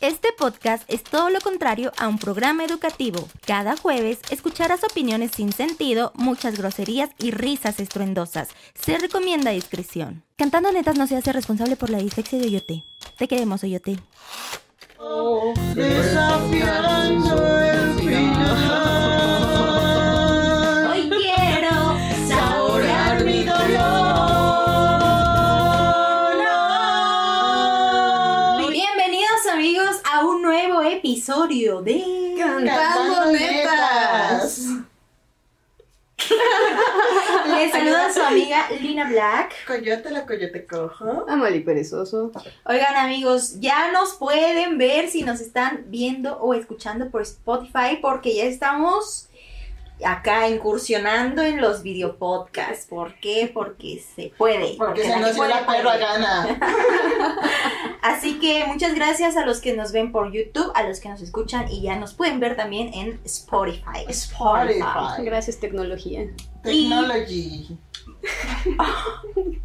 Este podcast es todo lo contrario a un programa educativo. Cada jueves escucharás opiniones sin sentido, muchas groserías y risas estruendosas. Se recomienda discreción. Cantando Netas no se hace responsable por la dislexia de Oyote. Te queremos, Oyote. Desafiando el. Nuevo episodio de Cantando netas. Les saluda su amiga Lina Black. Coyote la coyote cojo. Amali perezoso. Oigan amigos, ya nos pueden ver si nos están viendo o escuchando por Spotify porque ya estamos acá incursionando en los videopodcasts. ¿Por qué? Porque se puede. Porque se la nos dio puede, la perra gana. Así que muchas gracias a los que nos ven por YouTube, a los que nos escuchan y ya nos pueden ver también en Spotify. Spotify. Gracias, tecnología. Technology.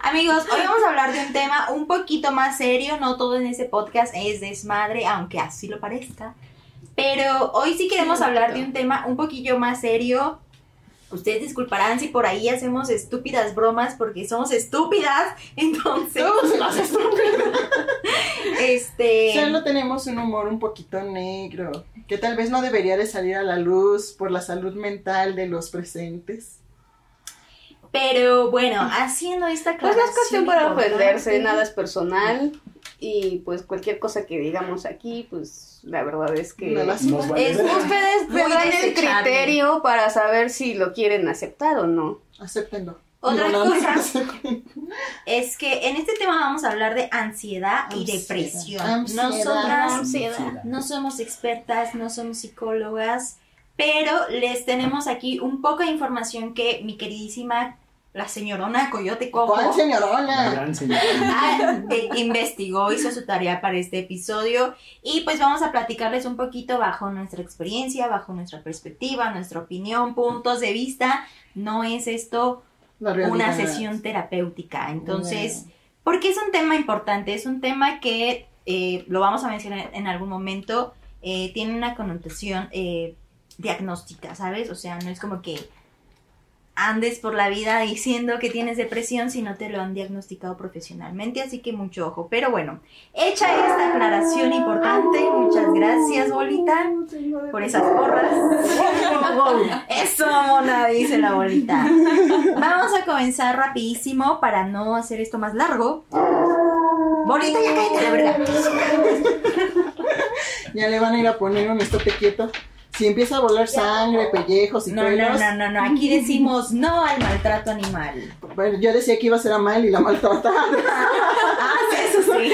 Amigos, hoy vamos a hablar de un tema un poquito más serio, no todo en ese podcast es desmadre, aunque así lo parezca. Pero hoy sí queremos hablar de un tema un poquillo más serio. Ustedes disculparán si por ahí hacemos estúpidas bromas porque somos estúpidas, entonces, Todos se las estúpidas. este, Solo tenemos un humor un poquito negro, que tal vez no debería de salir a la luz por la salud mental de los presentes. pero bueno, haciendo esta Pues no es cuestión para ofenderse, nada es personal. Y pues cualquier cosa que digamos aquí, pues la verdad es que No Es ustedes tendrán el desechable. criterio para saber si lo quieren aceptar o no. Acéptenlo. Otra no, cosa-. Es que en este tema vamos a hablar de ansiedad y depresión. Ansiedad. Nosotras Ansiedad. no somos expertas, no somos psicólogas, pero les tenemos aquí un poco de información que mi queridísima, la señorona Coyote Cojo, ¿Cuál señorona? Gran señor. ah, eh, investigó, hizo su tarea para este episodio y pues vamos a platicarles un poquito bajo nuestra experiencia, bajo nuestra perspectiva, nuestra opinión, puntos de vista. No es esto una sesión terapéutica. Entonces, porque es un tema importante, es un tema que eh, lo vamos a mencionar en algún momento, eh, tiene una connotación eh, diagnóstica, ¿sabes? O sea, no es como que andes por la vida diciendo que tienes depresión si no te lo han diagnosticado profesionalmente, así que mucho ojo. Pero bueno, hecha esta aclaración importante, muchas gracias, Bolita, por esas porras. Eso, mona, dice la bolita. Vamos a comenzar rapidísimo para no hacer esto más largo. Bolita, ya cállate la verga. Ya le van a ir a poner un estate quieto. Si empieza a volar sangre, pellejos y No, no, pelos. no, no, no. Aquí decimos no al maltrato animal. Bueno, yo decía que iba a ser a mal y la maltrataba. Ah, sí, eso sí.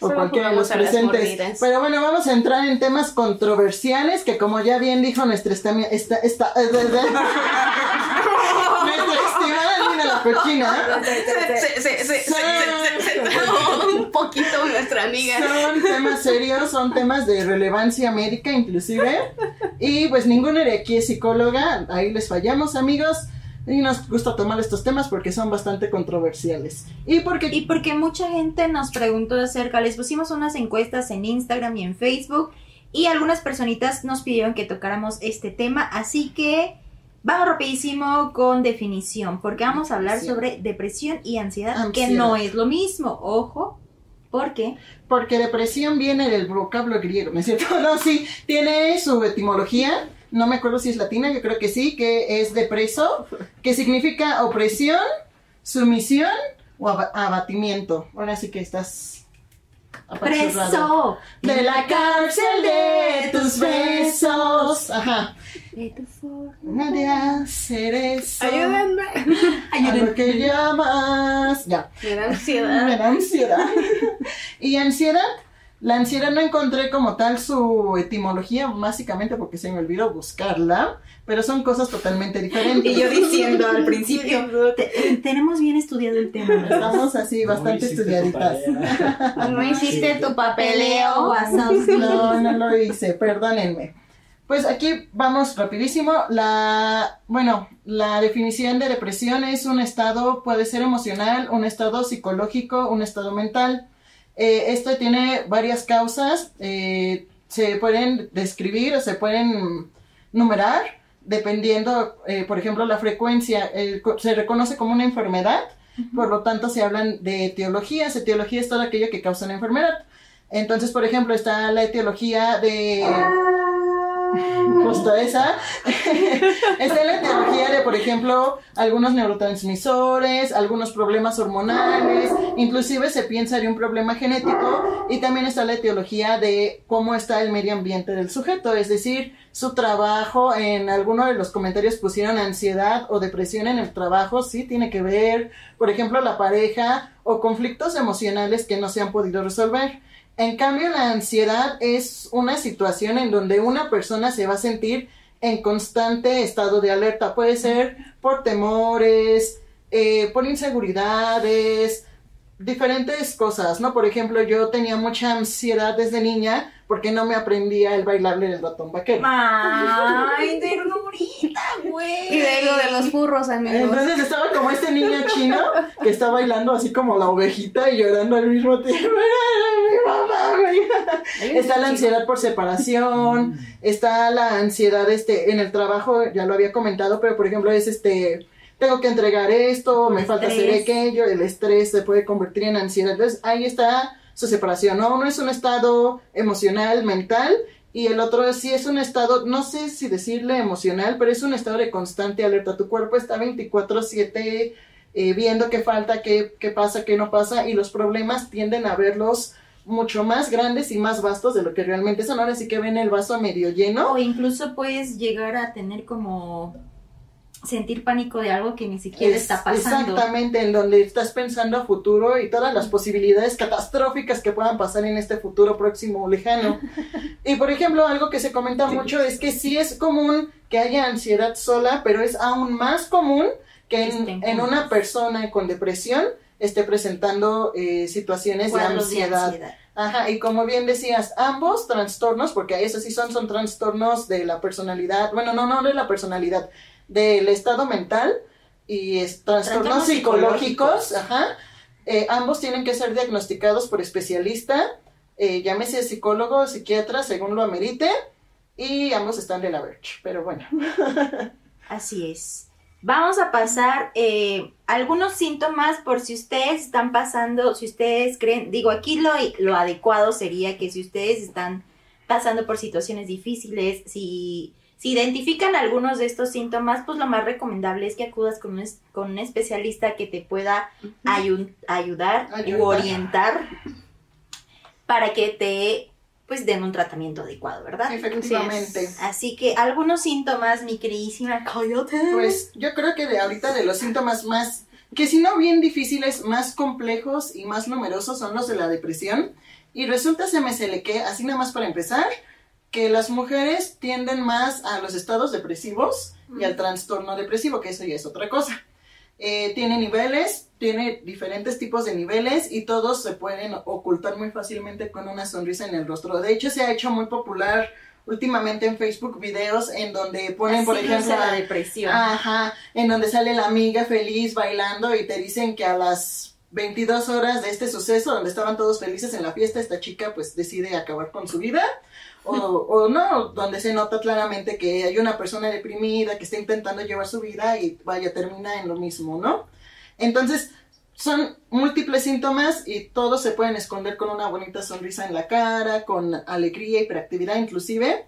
o Solo cualquiera de los presentes. Pero bueno, vamos a entrar en temas controversiales que como ya bien dijo nuestra estamia, esta, esta, eh, estimada Lina la cochina, Se- se- se- se- se- se- se- un poquito nuestra amiga. son temas serios, son temas de relevancia médica inclusive. Y pues ninguna de aquí es psicóloga, ahí les fallamos amigos. Y nos gusta tomar estos temas porque son bastante controversiales. Y porque Y porque mucha gente nos preguntó acerca, les pusimos unas encuestas en Instagram y en Facebook y algunas personitas nos pidieron que tocáramos este tema, así que vamos rapidísimo con definición, porque vamos a hablar sobre depresión y ansiedad, que no es lo mismo, ojo, porque Porque depresión viene del vocablo griego, ¿no es cierto? No, sí, tiene su etimología, no me acuerdo si es latina, yo creo que sí, que es depreso, que significa opresión, sumisión o aba- abatimiento. Ahora sí que estás preso De la cárcel de tus besos. Ajá. De tu forma. De hacer eso. Ayúdenme. A lo que llamas. Ya. Me da Me ansiedad. da ansiedad. y ansiedad, la ansiedad no encontré como tal su etimología, básicamente porque se me olvidó buscarla, pero son cosas totalmente diferentes. Y yo diciendo al principio, "Te- tenemos bien estudiado el tema. ¿verdad?". Estamos así, bastante hiciste tu estudiaditas. No hiciste tu papeleo. No, no lo hice, perdónenme. Pues aquí vamos rapidísimo. La, bueno, la definición de depresión es un estado, puede ser emocional, un estado psicológico, un estado mental, Eh, esto tiene varias causas, eh, se pueden describir o se pueden numerar dependiendo, eh, por ejemplo, la frecuencia, se reconoce como una enfermedad, por lo tanto se hablan de etiologías, etiología es todo aquello que causa una enfermedad. Entonces, por ejemplo, está la etiología de justo esa. Está la etiología de, por ejemplo, algunos neurotransmisores, algunos problemas hormonales, inclusive se piensa de un problema genético y también está la etiología de cómo está el medio ambiente del sujeto, es decir, su trabajo, en alguno de los comentarios pusieron ansiedad o depresión en el trabajo, sí tiene que ver, por ejemplo, la pareja o conflictos emocionales que no se han podido resolver. En cambio, la ansiedad es una situación en donde una persona se va a sentir en constante estado de alerta. Puede ser por temores, eh, por inseguridades, diferentes cosas, ¿no? Por ejemplo, yo tenía mucha ansiedad desde niña porque no me aprendía el bailarle del ratón vaquero. ¡Ay, ternurita, güey! Y de lo de los furros, amigos. Entonces estaba como este niño chino que está bailando así como la ovejita y llorando al mismo tiempo. mi mamá, güey! Está la ansiedad por separación, está la ansiedad este en el trabajo, ya lo había comentado, pero por ejemplo es este tengo que entregar esto, me falta hacer aquello, el estrés se puede convertir en ansiedad. Entonces ahí está su separación, ¿no? Uno es un estado emocional, mental, y el otro sí es un estado, no sé si decirle emocional, pero es un estado de constante alerta. Tu cuerpo está 24/7 eh, viendo qué falta, qué, qué pasa, qué no pasa, y los problemas tienden a verlos mucho más grandes y más vastos de lo que realmente son. Ahora sí que ven el vaso medio lleno. O incluso puedes llegar a tener como sentir pánico de algo que ni siquiera está pasando. Exactamente, en donde estás pensando a futuro y todas las posibilidades catastróficas que puedan pasar en este futuro próximo o lejano. y por ejemplo, algo que se comenta mucho es que sí es común que haya ansiedad sola, pero es aún más común que en, una persona con depresión esté presentando eh, situaciones de ansiedad. Ajá, y como bien decías, ambos trastornos, porque esos sí son, son trastornos de la personalidad, bueno, no, no de la personalidad, del estado mental y trastornos, psicológicos, ajá, eh, ambos tienen que ser diagnosticados por especialista, eh, llámese psicólogo, psiquiatra, según lo amerite, y ambos están de la Verge, pero bueno. Así es. Vamos a pasar eh, algunos síntomas por si ustedes están pasando, si ustedes creen, digo, aquí lo, lo adecuado sería que si ustedes están pasando por situaciones difíciles, si si identifican algunos de estos síntomas, pues lo más recomendable es que acudas con un, con un especialista que te pueda ayudar o orientar para que te pues den un tratamiento adecuado, ¿verdad? Efectivamente. Así que algunos síntomas, mi queridísima Coyote. Pues yo creo que de ahorita de los síntomas más, que si no bien difíciles, más complejos y más numerosos son los de la depresión. Y resulta, se me se que, así nada más para empezar, que las mujeres tienden más a los estados depresivos y al trastorno depresivo, que eso ya es otra cosa. Eh, tiene niveles, tiene diferentes tipos de niveles y todos se pueden ocultar muy fácilmente con una sonrisa en el rostro. De hecho, se ha hecho muy popular últimamente en Facebook videos en donde ponen, por ejemplo, la depresión. Ajá, en donde sale la amiga feliz bailando y te dicen que a las 22 horas de este suceso, donde estaban todos felices en la fiesta, esta chica pues decide acabar con su vida o, no, donde se nota claramente que hay una persona deprimida que está intentando llevar su vida y vaya, termina en lo mismo, ¿no? Entonces, son múltiples síntomas y todos se pueden esconder con una bonita sonrisa en la cara, con alegría, hiperactividad inclusive,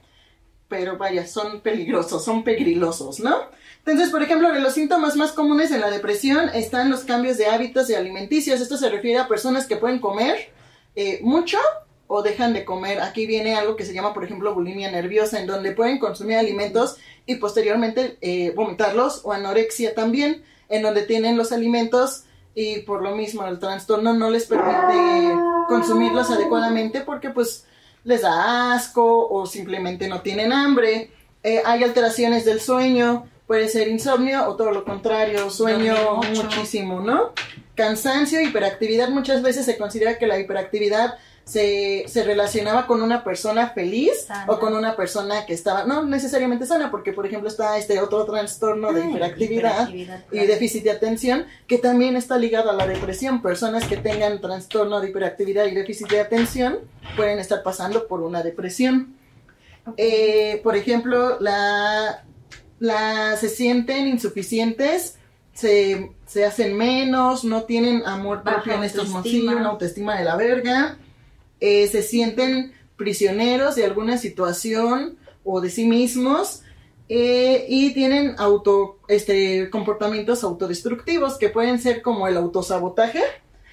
pero vaya, son peligrosos, son pegrilosos, ¿no? Entonces, por ejemplo, de los síntomas más comunes en la depresión están los cambios de hábitos y alimenticios. Esto se refiere a personas que pueden comer eh, mucho o dejan de comer. Aquí viene algo que se llama, por ejemplo, bulimia nerviosa, en donde pueden consumir alimentos y posteriormente eh, vomitarlos, o anorexia también, en donde tienen los alimentos y por lo mismo el trastorno no les permite consumirlos adecuadamente porque pues les da asco o simplemente no tienen hambre. Eh, hay alteraciones del sueño, puede ser insomnio o todo lo contrario, sueño muchísimo, ¿no? Cansancio, hiperactividad, muchas veces se considera que la hiperactividad se, se relacionaba con una persona feliz Sana. o con una persona que estaba, no necesariamente sana, porque por ejemplo está este otro trastorno de Ay, hiperactividad hiperactividad, y déficit de atención, que también está ligado a la depresión. Personas que tengan trastorno de hiperactividad y déficit de atención pueden estar pasando por una depresión. Eh, por ejemplo, la, la- se sienten insuficientes, se, se hacen menos, no tienen amor Baja propio en estos momentos, una autoestima de la verga, eh, se sienten prisioneros de alguna situación o de sí mismos eh, y tienen auto, este, comportamientos autodestructivos que pueden ser como el autosabotaje,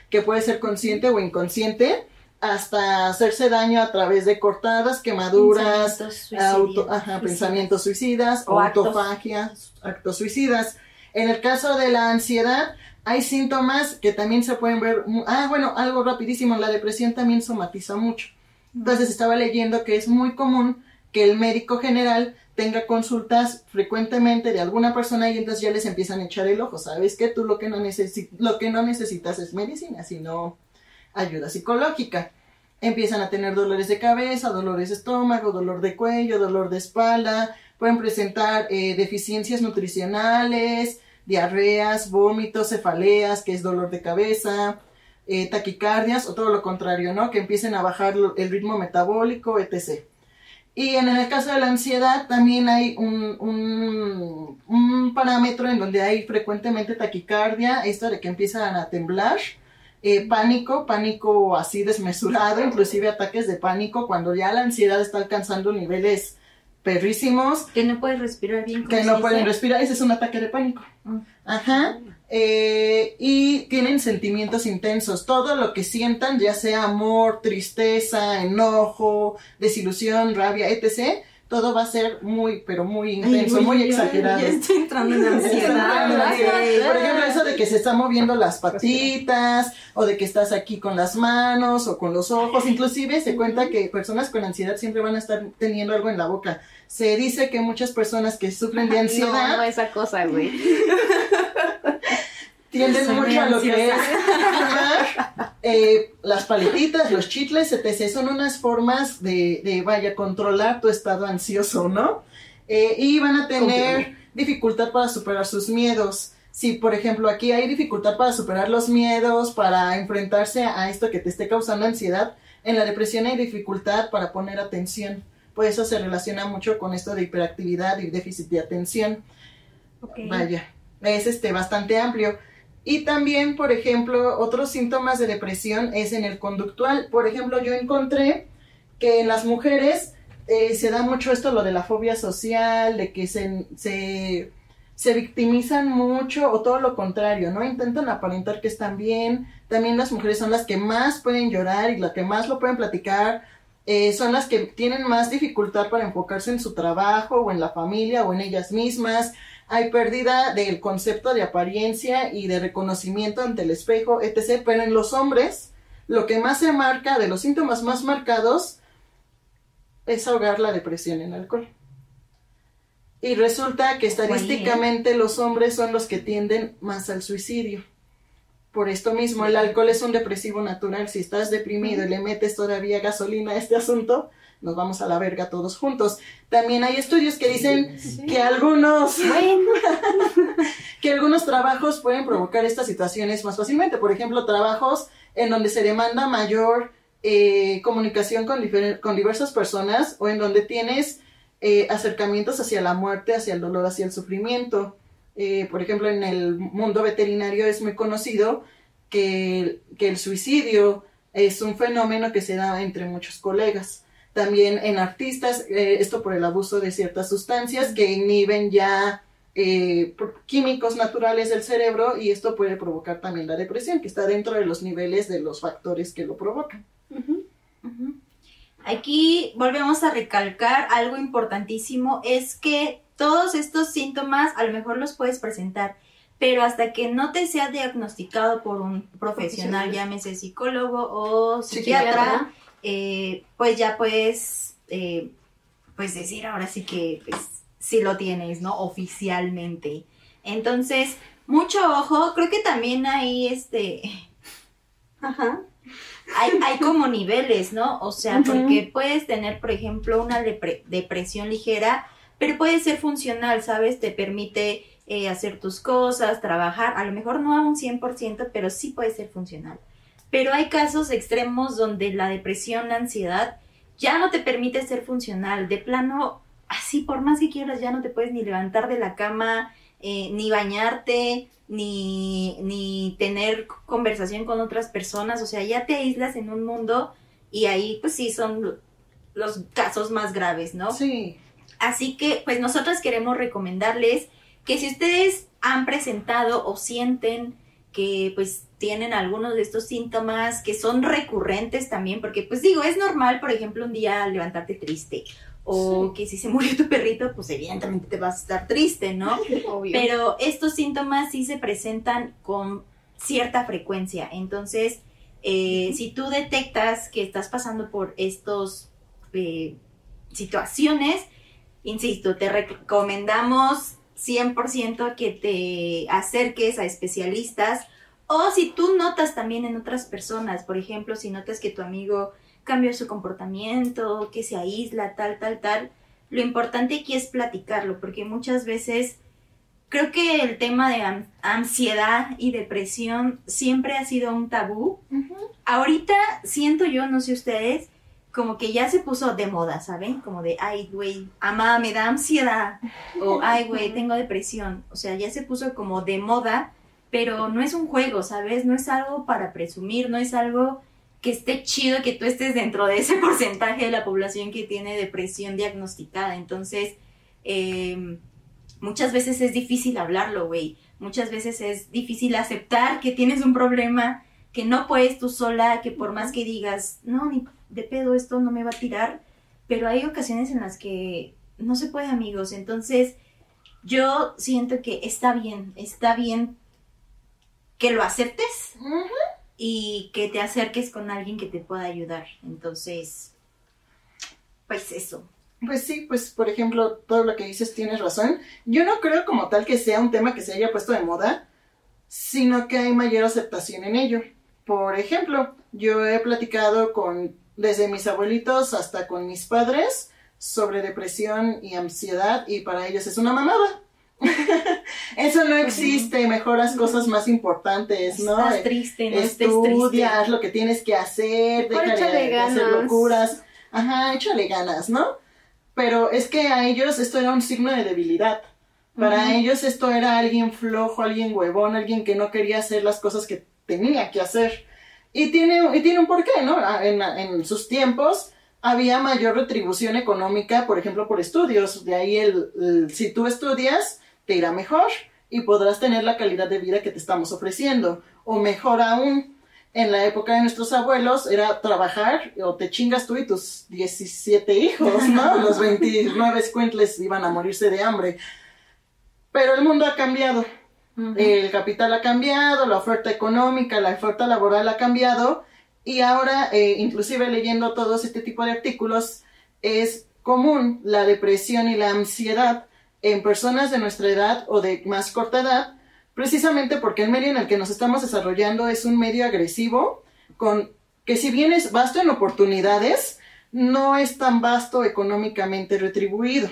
que puede ser consciente o inconsciente, hasta hacerse daño a través de cortadas, quemaduras, Pensamientos auto, ajá, suicidas. pensamientos suicidas, O actos. autofagia, actos suicidas. En el caso de la ansiedad, hay síntomas que también se pueden ver. Ah, bueno, algo rapidísimo, la depresión también somatiza mucho. Entonces estaba leyendo que es muy común que el médico general tenga consultas frecuentemente de alguna persona y entonces ya les empiezan a echar el ojo. Sabes que tú lo que no, necesi- lo que no necesitas es medicina, sino ayuda psicológica. Empiezan a tener dolores de cabeza, dolores de estómago, dolor de cuello, dolor de espalda, pueden presentar eh, deficiencias nutricionales, diarreas, vómitos, cefaleas, que es dolor de cabeza, eh, taquicardias o todo lo contrario, ¿no? Que empiecen a bajar el ritmo metabólico, etc. Y en el caso de la ansiedad también hay un, un, un parámetro en donde hay frecuentemente taquicardia, esto de que empiezan a temblar, eh, pánico, pánico así desmesurado, inclusive ataques de pánico cuando ya la ansiedad está alcanzando niveles perrísimos, Que no puedes respirar bien. que ¿cómo no pueden respirar, ese es un ataque de pánico. Mm. Ajá. Eh, y tienen sentimientos intensos. Todo lo que sientan, ya sea amor, tristeza, enojo, desilusión, rabia, etc., todo va a ser muy, pero muy intenso, Ay, muy exagerado. Ya estoy entrando en ansiedad. ansiedad. Por ejemplo, eso de que se están moviendo las patitas, o de que estás aquí con las manos, o con los ojos. Inclusive se cuenta que personas con ansiedad siempre van a estar teniendo algo en la boca. Se dice que muchas personas que sufren de ansiedad No, no esa cosa, güey. tienden Soy mucho a lo que es fumar, eh, las paletitas, los chicles, etc. Son unas formas de, de, vaya, controlar tu estado ansioso, ¿no? Eh, y van a tener dificultad para superar sus miedos. Si, por ejemplo, aquí hay dificultad para superar los miedos, para enfrentarse a esto que te esté causando ansiedad, en la depresión hay dificultad para poner atención. Por eso se relaciona mucho con esto de hiperactividad y déficit de atención. Ok. Vaya, es este bastante amplio. Y también, por ejemplo, otros síntomas de depresión es en el conductual. Por ejemplo, yo encontré que en las mujeres eh, se da mucho esto, lo de la fobia social, de que se, se, victimizan mucho o todo lo contrario, ¿no? Intentan aparentar que están bien. También las mujeres son las que más pueden llorar y las que más lo pueden platicar. Eh, son las que tienen más dificultad para enfocarse en su trabajo o en la familia o en ellas mismas hay pérdida del concepto de apariencia y de reconocimiento ante el espejo, etc. Pero en los hombres, lo que más se marca, de los síntomas más marcados, es ahogar la depresión en alcohol. Y resulta que estadísticamente los hombres son los que tienden más al suicidio. Por esto mismo, el alcohol es un depresivo natural. Si estás deprimido y le metes todavía gasolina a este asunto, nos vamos a la verga todos juntos. También hay estudios que dicen que algunos Bueno, que algunos trabajos pueden provocar estas situaciones más fácilmente. Por ejemplo, trabajos en donde se demanda mayor eh, comunicación con diversas personas o en donde tienes eh, acercamientos hacia la muerte, hacia el dolor, hacia el sufrimiento. Eh, por ejemplo, en el mundo veterinario es muy conocido que, que el suicidio es un fenómeno que se da entre muchos colegas. También en artistas, eh, esto por el abuso de ciertas sustancias que inhiben ya eh, químicos naturales del cerebro y esto puede provocar también la depresión, que está dentro de los niveles de los factores que lo provocan. Aquí volvemos a recalcar algo importantísimo, es que todos estos síntomas a lo mejor los puedes presentar, pero hasta que no te sea diagnosticado por un profesional, Profesional. llámese psicólogo o psiquiatra, eh, pues ya puedes eh, pues decir ahora sí que pues, sí lo tienes, ¿no? Oficialmente. Entonces, mucho ojo, creo que también hay este Ajá. hay, hay como niveles, ¿no? O sea, porque puedes tener, por ejemplo, una depre- depresión ligera, pero puede ser funcional, ¿sabes? Te permite eh, hacer tus cosas, trabajar, a lo mejor no a un 100%, pero sí puede ser funcional. Pero hay casos extremos donde la depresión, la ansiedad, ya no te permite ser funcional. De plano, así por más que quieras, ya no te puedes ni levantar de la cama, eh, ni bañarte, ni, ni tener conversación con otras personas. O sea, ya te aíslas en un mundo y ahí pues sí son lo- los casos más graves, ¿no? Sí. Así que, pues nosotros queremos recomendarles que si ustedes han presentado o sienten que pues tienen algunos de estos síntomas que son recurrentes también, porque pues digo, es normal, por ejemplo, un día levantarte triste o que si se murió tu perrito, pues evidentemente te vas a estar triste, ¿no? Obvio. Pero estos síntomas sí se presentan con cierta frecuencia. Entonces, eh, si tú detectas que estás pasando por estos eh, situaciones, insisto, te recomendamos 100% que te acerques a especialistas o si tú notas también en otras personas, por ejemplo, si notas que tu amigo cambió su comportamiento, que se aísla, tal, tal, tal, lo importante aquí es platicarlo, porque muchas veces creo que el tema de an- ansiedad y depresión siempre ha sido un tabú. Ahorita siento yo, no sé ustedes, como que ya se puso de moda, ¿saben? Como de, ay, güey, amá, me da ansiedad. O, ay, güey, tengo depresión. O sea, ya se puso como de moda, pero no es un juego, ¿sabes? No es algo para presumir, no es algo que esté chido que tú estés dentro de ese porcentaje de la población que tiene depresión diagnosticada. Entonces, eh, muchas veces es difícil hablarlo, güey. Muchas veces es difícil aceptar que tienes un problema, que no puedes tú sola, que por más que digas, no, ni de pedo esto no me va a tirar, pero hay ocasiones en las que no se puede, amigos. Entonces, yo siento que está bien, está bien que lo aceptes y que te acerques con alguien que te pueda ayudar. Entonces, pues eso. Pues sí, pues por ejemplo, todo lo que dices tienes razón. Yo no creo como tal que sea un tema que se haya puesto de moda, sino que hay mayor aceptación en ello. Por ejemplo, yo he platicado con desde mis abuelitos hasta con mis padres sobre depresión y ansiedad y para ellos es una mamada. Eso no existe, mejoras cosas más importantes, ¿no? Estás triste, no triste. lo que tienes que hacer, deja de, hacer locuras. Ajá, échale ganas, ¿no? Pero es que a ellos esto era un signo de debilidad. Para ellos esto era alguien flojo, alguien huevón, alguien que no quería hacer las cosas que tenía que hacer. Y tiene, y tiene un porqué, ¿no? Ah, En, en sus tiempos había mayor retribución económica, por ejemplo, por estudios. De ahí el, el- si tú estudias, te irá mejor y podrás tener la calidad de vida que te estamos ofreciendo. O mejor aún, en la época de nuestros abuelos era trabajar o te chingas tú y tus 17 hijos, ¿no? Los 29 squintles iban a morirse de hambre. Pero el mundo ha cambiado. El capital ha cambiado, la oferta económica, la oferta laboral ha cambiado y ahora, eh, inclusive leyendo todos este tipo de artículos, es común la depresión y la ansiedad en personas de nuestra edad o de más corta edad, precisamente porque el medio en el que nos estamos desarrollando es un medio agresivo, con que si bien es vasto en oportunidades, no es tan vasto económicamente retribuido.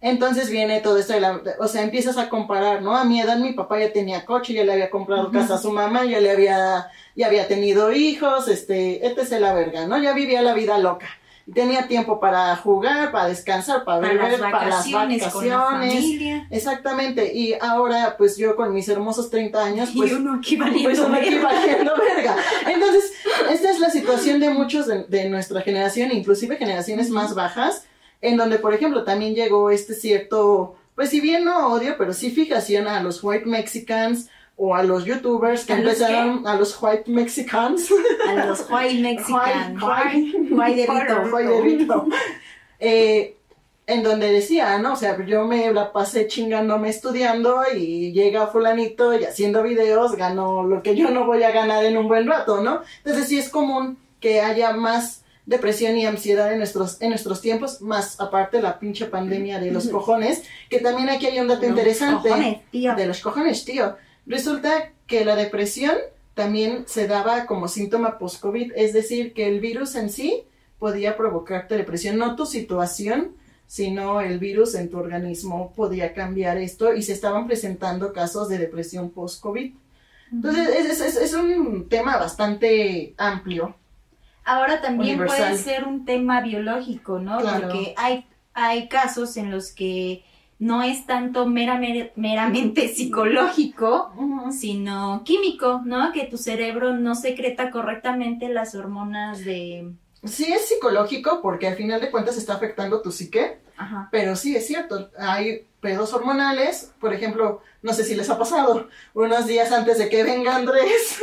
Entonces viene todo esto de la, o sea, empiezas a comparar, ¿no? A mi edad mi papá ya tenía coche, ya le había comprado casa a su mamá, ya le había, ya había tenido hijos, este, etc. la verga, ¿no? Ya vivía la vida loca. Y tenía tiempo para jugar, para descansar, para, para las beber, para las vacaciones, con la familia. Exactamente. Y ahora, pues yo con mis hermosos 30 años, pues y uno aquí pues valiendo uno aquí valiendo verga. Entonces, esta es la situación de muchos de, de nuestra generación, inclusive generaciones más bajas, en donde, por ejemplo, también llegó este cierto, pues si bien no odio, pero sí fijación a los white mexicans o a los youtubers que ¿A los empezaron, a los white mexicans. A los white mexican. White- White. White Rito. Eh, en donde decía, ¿no? O sea, yo me la pasé chingándome estudiando y llega fulanito y haciendo videos ganó lo que yo no voy a ganar en un buen rato, ¿no? Entonces sí es común que haya más depresión y ansiedad en nuestros, en nuestros tiempos, más aparte la pinche pandemia de los cojones, que también aquí hay un dato Los interesante. cojones, tío. De los cojones, tío. Resulta que la depresión también se daba como síntoma post-COVID, es decir, que el virus en sí podía provocarte depresión, no tu situación, sino el virus en tu organismo podía cambiar esto y se estaban presentando casos de depresión post-COVID. Entonces, es, es, es, un tema bastante amplio. Ahora también puede ser un tema biológico, ¿no? Porque hay, hay casos en los que no es tanto meramente psicológico, sino químico, ¿no? Que tu cerebro no secreta correctamente las hormonas de... Sí es psicológico porque al final de cuentas está afectando tu psique, pero sí es cierto, hay pedos hormonales, por ejemplo, no sé si les ha pasado, unos días antes de que venga Andrés,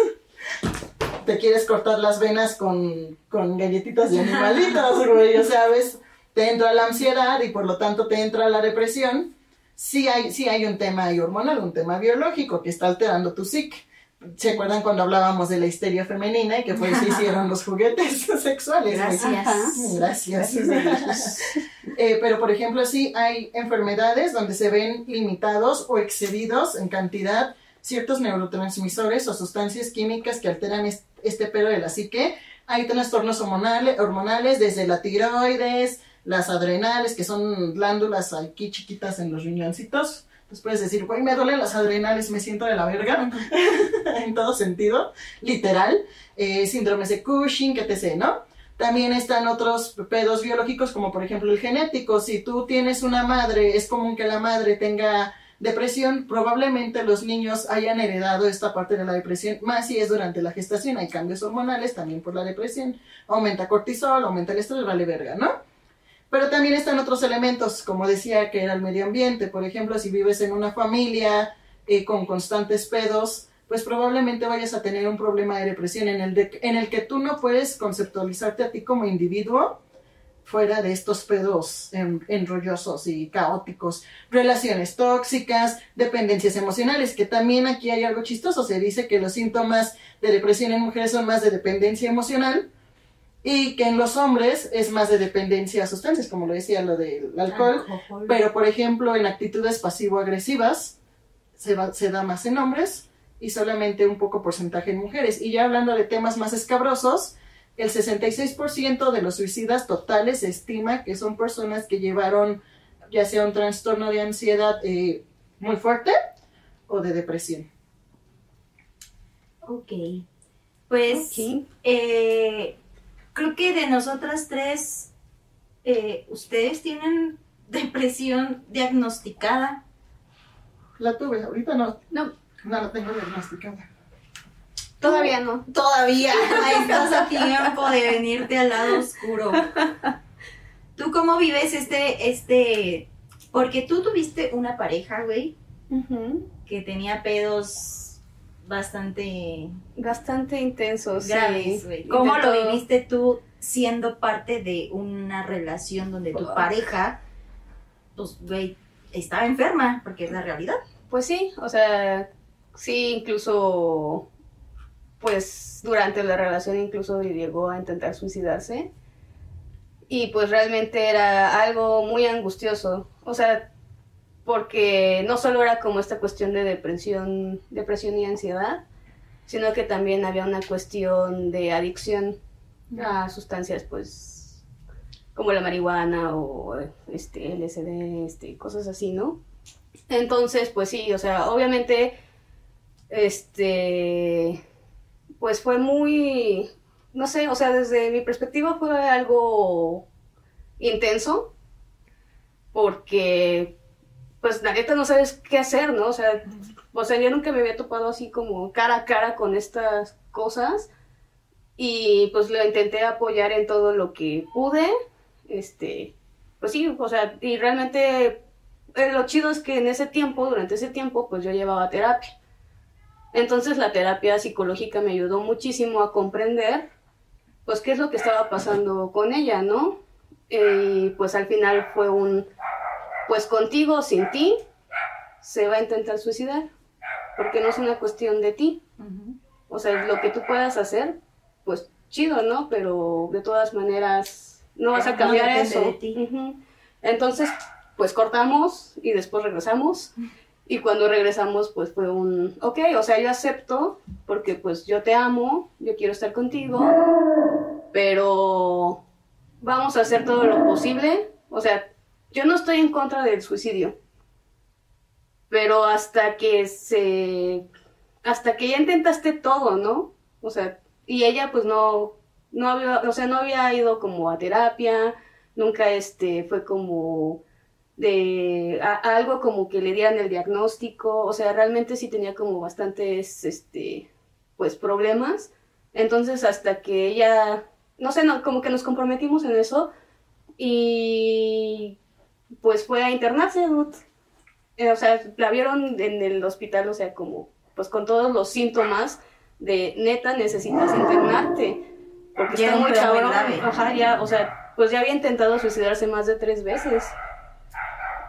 te quieres cortar las venas con, con galletitas de animalitos, güey, o sea, ves te entra la ansiedad y por lo tanto te entra la depresión, sí hay, sí hay un tema hormonal, un tema biológico que está alterando tu psique. ¿Se acuerdan cuando hablábamos de la histeria femenina y que por eso hicieron los juguetes sexuales? Gracias. Gracias. Eh, pero, por ejemplo, sí hay enfermedades donde se ven limitados o excedidos en cantidad ciertos neurotransmisores o sustancias químicas que alteran este pedo de la. Hay trastornos hormonales, hormonales desde la tiroides, las adrenales, que son glándulas aquí chiquitas en los riñoncitos. Entonces puedes decir, güey, me duelen las adrenales, me siento de la verga, en todo sentido, literal. Eh, síndromes de Cushing, etc., ¿no? También están otros pedos biológicos, como por ejemplo el genético. Si tú tienes una madre, es común que la madre tenga depresión, probablemente los niños hayan heredado esta parte de la depresión, más si es durante la gestación. Hay cambios hormonales también por la depresión. Aumenta cortisol, aumenta el estrés, vale verga, ¿no? Pero también están otros elementos, como decía, que era el medio ambiente. Por ejemplo, si vives en una familia eh, con constantes pedos, pues probablemente vayas a tener un problema de depresión en el, en el que tú no puedes conceptualizarte a ti como individuo fuera de estos pedos enrollosos y caóticos, relaciones tóxicas, dependencias emocionales, que también aquí hay algo chistoso, se dice que los síntomas de depresión en mujeres son más de dependencia emocional, y que en los hombres es más de dependencia a sustancias, como lo decía lo del alcohol, pero por ejemplo en actitudes pasivo-agresivas se, se da más en hombres y solamente un poco porcentaje en mujeres. Y ya hablando de temas más escabrosos, el 66% de los suicidas totales se estima que son personas que llevaron ya sea un trastorno de ansiedad eh, muy fuerte o de depresión. Ok, pues Eh, creo que de nosotras tres, eh, ustedes tienen depresión diagnosticada. La tuve, ahorita no. No. No la tengo diagnosticada. Todavía no. Todavía. Estás a tiempo de venirte al lado oscuro. ¿Tú cómo vives este, este, porque tú tuviste una pareja, güey, que tenía pedos bastante... Bastante intensos. Graves, ¿Cómo lo viviste tú siendo parte de una relación donde tu pareja, pues, güey, estaba enferma? Porque es la realidad. Pues sí, o sea, sí, incluso, pues, durante la relación incluso llegó a intentar suicidarse. Y pues realmente era algo muy angustioso. O sea, porque no solo era como esta cuestión de depresión, depresión y ansiedad, sino que también había una cuestión de adicción a sustancias, pues, como la marihuana o este LSD, este, cosas así, ¿no? Entonces, pues sí, o sea, obviamente, este, pues fue muy, no sé, o sea, desde mi perspectiva fue algo intenso, porque pues la neta no sabes qué hacer, ¿no? O sea, o sea, yo nunca me había topado así como cara a cara con estas cosas y pues lo intenté apoyar en todo lo que pude, este, pues sí, o sea, y realmente eh, lo chido es que en ese tiempo, durante ese tiempo, pues yo llevaba terapia. Entonces la terapia psicológica me ayudó muchísimo a comprender, pues, qué es lo que estaba pasando con ella, ¿no? Y pues al final fue un pues contigo sin ti, se va a intentar suicidar, porque no es una cuestión de ti. O sea, lo que tú puedas hacer, pues chido, ¿no? Pero de todas maneras, no vas a cambiar eso. Entonces, pues cortamos y después regresamos. Y cuando regresamos, pues fue un, ok, o sea, yo acepto porque pues yo te amo, yo quiero estar contigo, pero vamos a hacer todo lo posible. O sea, yo no estoy en contra del suicidio, pero hasta que se, hasta que ya intentaste todo, ¿no? O sea, y ella pues no, no había, o sea, no había ido como a terapia, nunca este, fue como de algo como que le dieran el diagnóstico, o sea, realmente sí tenía como bastantes, este, pues problemas. Entonces, hasta que ella, no sé, no, como que nos comprometimos en eso y pues fue a internarse, eh, o sea, la vieron en el hospital, o sea, como, pues con todos los síntomas de neta necesitas internarte. Porque está muy cabrón. Ajá, ya, o sea, pues ya había intentado suicidarse más de tres veces.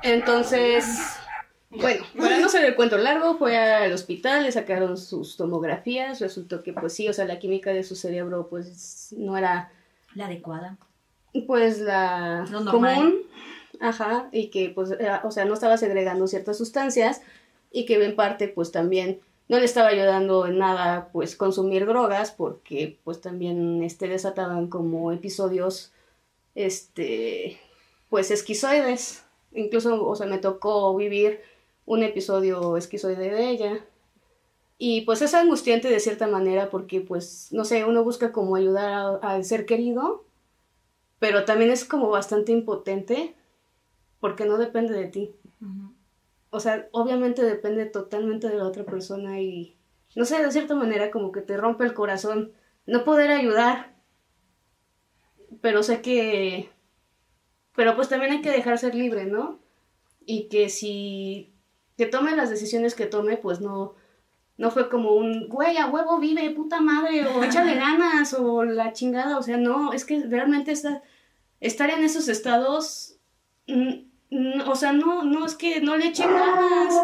Entonces, bueno, para no ser el cuento largo, fue al hospital, le sacaron sus tomografías, resultó que pues sí, o sea, la química de su cerebro pues no era... La adecuada. Pues la común, ajá, y que pues, o sea, no estaba segregando ciertas sustancias y que en parte pues también no le estaba ayudando en nada pues consumir drogas porque pues también este desataban como episodios este pues esquizoides incluso, o sea, me tocó vivir un episodio esquizoide de ella. Y pues es angustiante de cierta manera porque, pues, no sé, uno busca como ayudar al ser querido, pero también es como bastante impotente porque no depende de ti. O sea, obviamente depende totalmente de la otra persona y, no sé, de cierta manera como que te rompe el corazón no poder ayudar. Pero sé que pero pues también hay que dejar ser libre, ¿no? Y que si que tome las decisiones que tome, pues no, no fue como un, güey, a huevo vive, puta madre, o échale ganas, o la chingada, o sea, no, es que realmente está, estar en esos estados, o sea, no, no, es que no le echen ganas,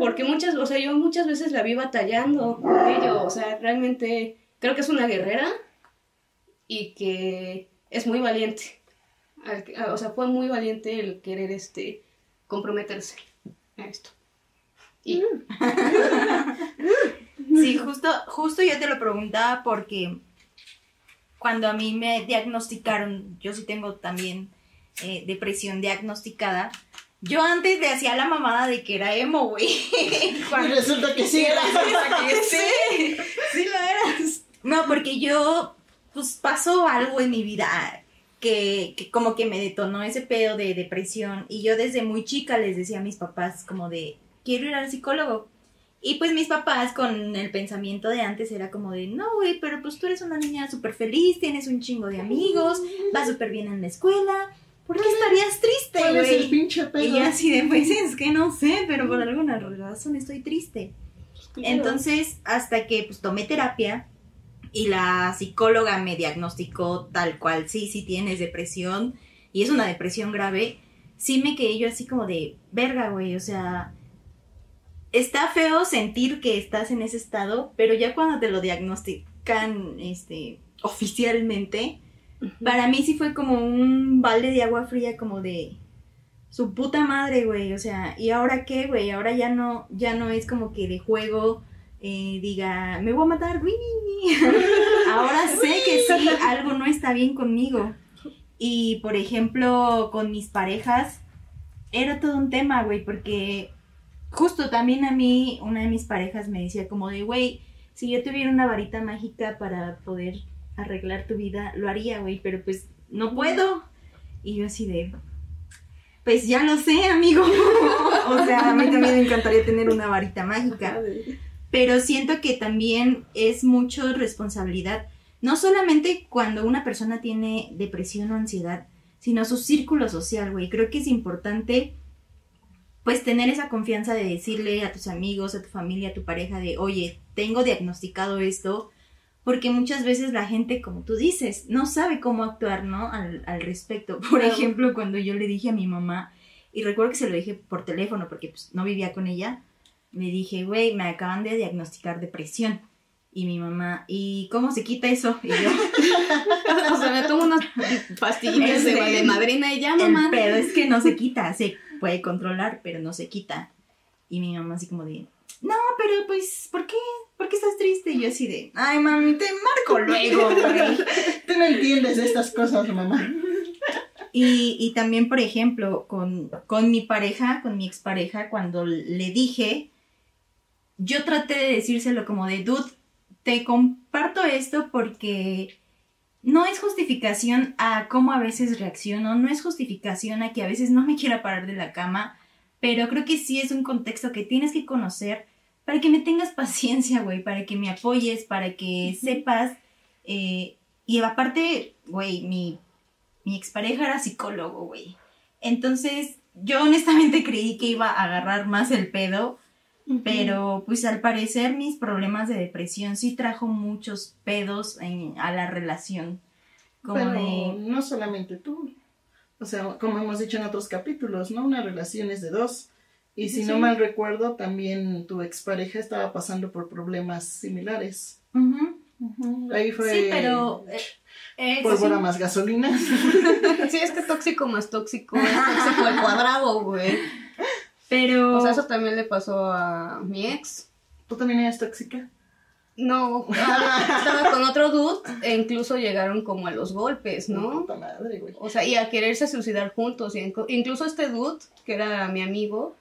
porque muchas, o sea, yo muchas veces la vi batallando con ello, o sea, realmente creo que es una guerrera y que es muy valiente o sea, fue muy valiente el querer este comprometerse a esto. Y... sí, justo, justo yo te lo preguntaba porque cuando a mí me diagnosticaron, yo sí tengo también eh, depresión diagnosticada. Yo antes le hacía la mamada de que era emo, güey. Y resulta que sí, era. sí, sí lo eras. No, porque yo, pues pasó algo en mi vida que, como que me detonó ese pedo de depresión y yo desde muy chica les decía a mis papás como de, quiero ir al psicólogo. Y pues mis papás con el pensamiento de antes era como de, no, güey, pero pues tú eres una niña súper feliz, tienes un chingo de amigos, vas súper bien en la escuela, ¿por qué estarías triste, ¿Cuál es el pinche pedo? Y así de, pues es que no sé, pero por alguna razón estoy triste. Pues, Entonces, hasta que pues tomé terapia, y la psicóloga me diagnosticó tal cual, sí, sí tienes depresión y es una depresión grave, sí me quedé yo así como de, verga, güey, o sea, está feo sentir que estás en ese estado, pero ya cuando te lo diagnostican, este, oficialmente, para mí sí fue como un balde de agua fría, como de su puta madre, güey, o sea, ¿y ahora qué, güey? Ahora ya no, ya no es como que de juego eh, diga, me voy a matar, ahora sé que sí, algo no está bien conmigo. Y por ejemplo, con mis parejas, era todo un tema, güey, porque justo también a mí, una de mis parejas me decía como de, güey, si yo tuviera una varita mágica para poder arreglar tu vida, lo haría, güey, pero pues no puedo. Y yo así de, pues ya lo sé, amigo. o sea, a mí también me encantaría tener una varita mágica pero siento que también es mucho responsabilidad, no solamente cuando una persona tiene depresión o ansiedad, sino su círculo social, güey. Creo que es importante, pues, tener esa confianza de decirle a tus amigos, a tu familia, a tu pareja, de, oye, tengo diagnosticado esto, porque muchas veces la gente, como tú dices, no sabe cómo actuar, ¿no? Al, al respecto. Por ejemplo, cuando yo le dije a mi mamá, y recuerdo que se lo dije por teléfono, porque pues, no vivía con ella, me dije, güey, me acaban de diagnosticar depresión. Y mi mamá, ¿y cómo se quita eso? Y yo, o sea, me tomo unas pastillitas de, de, madrina y ya, mamá. Pero es que no se quita, se puede controlar, pero no se quita. Y mi mamá así como de, no, pero pues, ¿por qué? ¿Por qué estás triste? Y yo así de, ay, mami, te marco luego, güey. Tú no entiendes estas cosas, mamá. Y, y también, por ejemplo, con, con mi pareja, con mi expareja, cuando le dije, yo traté de decírselo como de, dude, te comparto esto porque no es justificación a cómo a veces reacciono, no es justificación a que a veces no me quiera parar de la cama, pero creo que sí es un contexto que tienes que conocer para que me tengas paciencia, güey, para que me apoyes, para que sepas. eh, y aparte, güey, mi, mi expareja era psicólogo, güey. Entonces, yo honestamente creí que iba a agarrar más el pedo, pero pues al parecer mis problemas de depresión sí trajo muchos pedos en- a la relación. Como Pero de... no solamente tú. O sea, como hemos dicho en otros capítulos, ¿no? Una relación es de dos. Y si Sí, no mal recuerdo, también tu expareja estaba pasando por problemas similares. Ujú. Ahí fue Sí, pero... eh, eh, pólvora sí. más gasolina. Sí, es que tóxico más tóxico es tóxico al cuadrado, güey. Pero... O sea, eso también le pasó a mi ex. ¿Tú también eres tóxica? No, estaba con otro dude e incluso llegaron como a los golpes, ¿no? Puta madre, güey. O sea, y a quererse suicidar juntos. Y incluso este dude, que era mi amigo,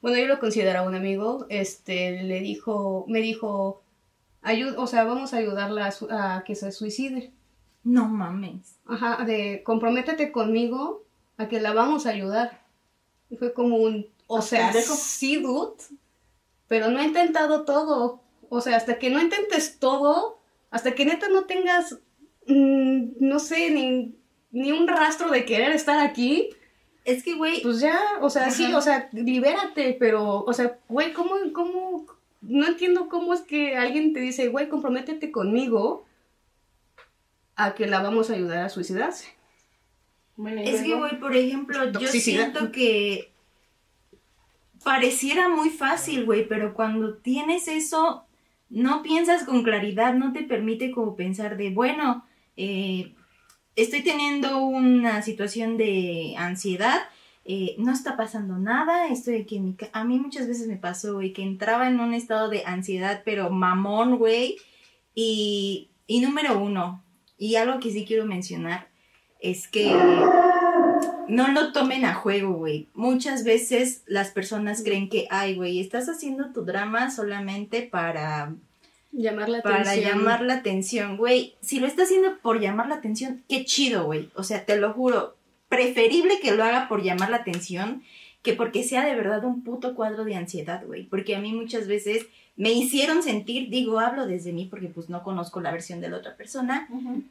bueno, yo lo consideraba un amigo, este, le dijo, me dijo, "Ayu- o sea, vamos a ayudarla a, su- a que se suicide. No mames. Ajá, de comprométete conmigo a que la vamos a ayudar. Y fue como un, o ¿Ah, sea, sí, dude, pero no he intentado todo. O sea, hasta que no intentes todo, hasta que neta no tengas, mm, no sé, ni, ni un rastro de querer estar aquí, Es que, güey, pues ya, o sea, sí, o sea, libérate, pero, o sea, güey, ¿cómo, cómo, no entiendo cómo es que alguien te dice, güey, comprométete conmigo a que la vamos a ayudar a suicidarse? Bueno, Es que, güey, por ejemplo, yo Toxicidad. siento que pareciera muy fácil, güey, pero cuando tienes eso, no piensas con claridad, no te permite como pensar de, bueno, eh, estoy teniendo una situación de ansiedad, eh, no está pasando nada, estoy aquí en mi casa. A mí muchas veces me pasó, güey, que entraba en un estado de ansiedad, pero mamón, güey. Y, y número uno, y algo que sí quiero mencionar, es que no lo tomen a juego, güey. Muchas veces las personas creen que, ay, güey, estás haciendo tu drama solamente para Llamar la para atención. llamar la atención, güey. Si lo está haciendo por llamar la atención, qué chido, güey. O sea, te lo juro, preferible que lo haga por llamar la atención que porque sea de verdad un puto cuadro de ansiedad, güey. Porque a mí muchas veces me hicieron sentir, digo, hablo desde mí porque pues no conozco la versión de la otra persona,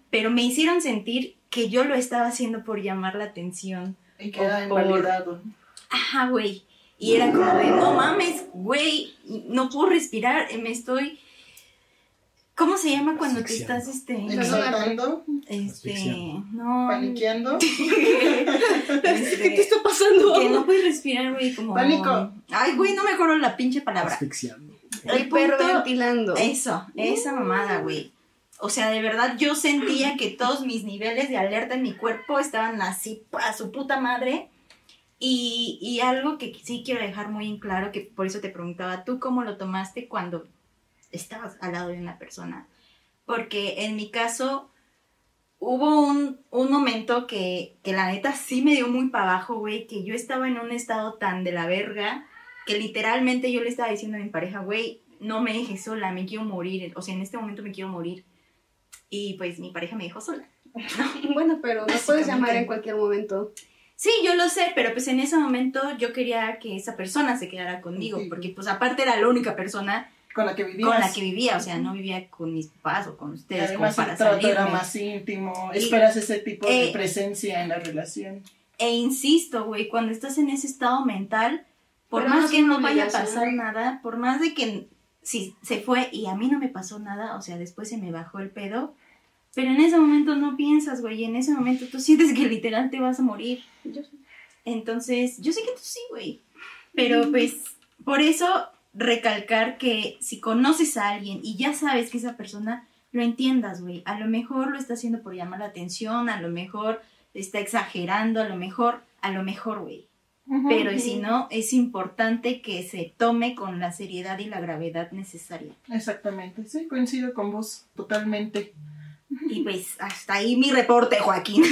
pero me hicieron sentir que yo lo estaba haciendo por llamar la atención. Y queda por- invalidado. Ajá, güey. Y era como de, no mames, güey, no puedo respirar, me estoy... ¿Cómo se llama cuando te estás, este... Exaltando, Este, Asfixiando. no. paniqueando. Este, ¿Qué te está pasando? Que no puedes respirar, güey, como. Pánico. Ay, güey, no me acuerdo la pinche palabra. Asfixiando. El punto. ventilando. Eso, esa mamada, güey. O sea, de verdad, yo sentía que todos mis niveles de alerta en mi cuerpo estaban así a su puta madre. Y, y algo que sí quiero dejar muy en claro, que por eso te preguntaba, ¿tú cómo lo tomaste cuando estabas al lado de una persona? Porque en mi caso hubo un, un momento que, que la neta sí me dio muy para abajo, güey, que yo estaba en un estado tan de la verga que literalmente yo le estaba diciendo a mi pareja, güey, no me dejes sola, me quiero morir, o sea, en este momento me quiero morir. Y pues mi pareja me dejó sola. Bueno, pero nos puedes llamar en cualquier momento. Sí, yo lo sé, pero pues en ese momento yo quería que esa persona se quedara conmigo, Sí. porque pues aparte era la única persona Con la que vivías. con la que vivía, o sea, no vivía con mis papás o con ustedes como además para el trato era más íntimo. Y- Esperas ese tipo de eh, presencia en la relación. E insisto, güey, cuando estás en ese estado mental, por Pero más que no vaya a pasar nada, por más de que si se fue y a mí no me pasó nada, o sea, después se me bajó el pedo, pero en ese momento no piensas, güey, en ese momento tú sientes que literal te vas a morir. Yo sé. Entonces, yo sé que tú sí, güey, pero pues por eso recalcar que si conoces a alguien y ya sabes que esa persona lo entiendas, güey, a lo mejor lo está haciendo por llamar la atención, a lo mejor está exagerando, a lo mejor, a lo mejor, güey. Pero si no, es importante que se tome con la seriedad y la gravedad necesaria. Exactamente, sí, coincido con vos totalmente. Y pues hasta ahí mi reporte, Joaquín.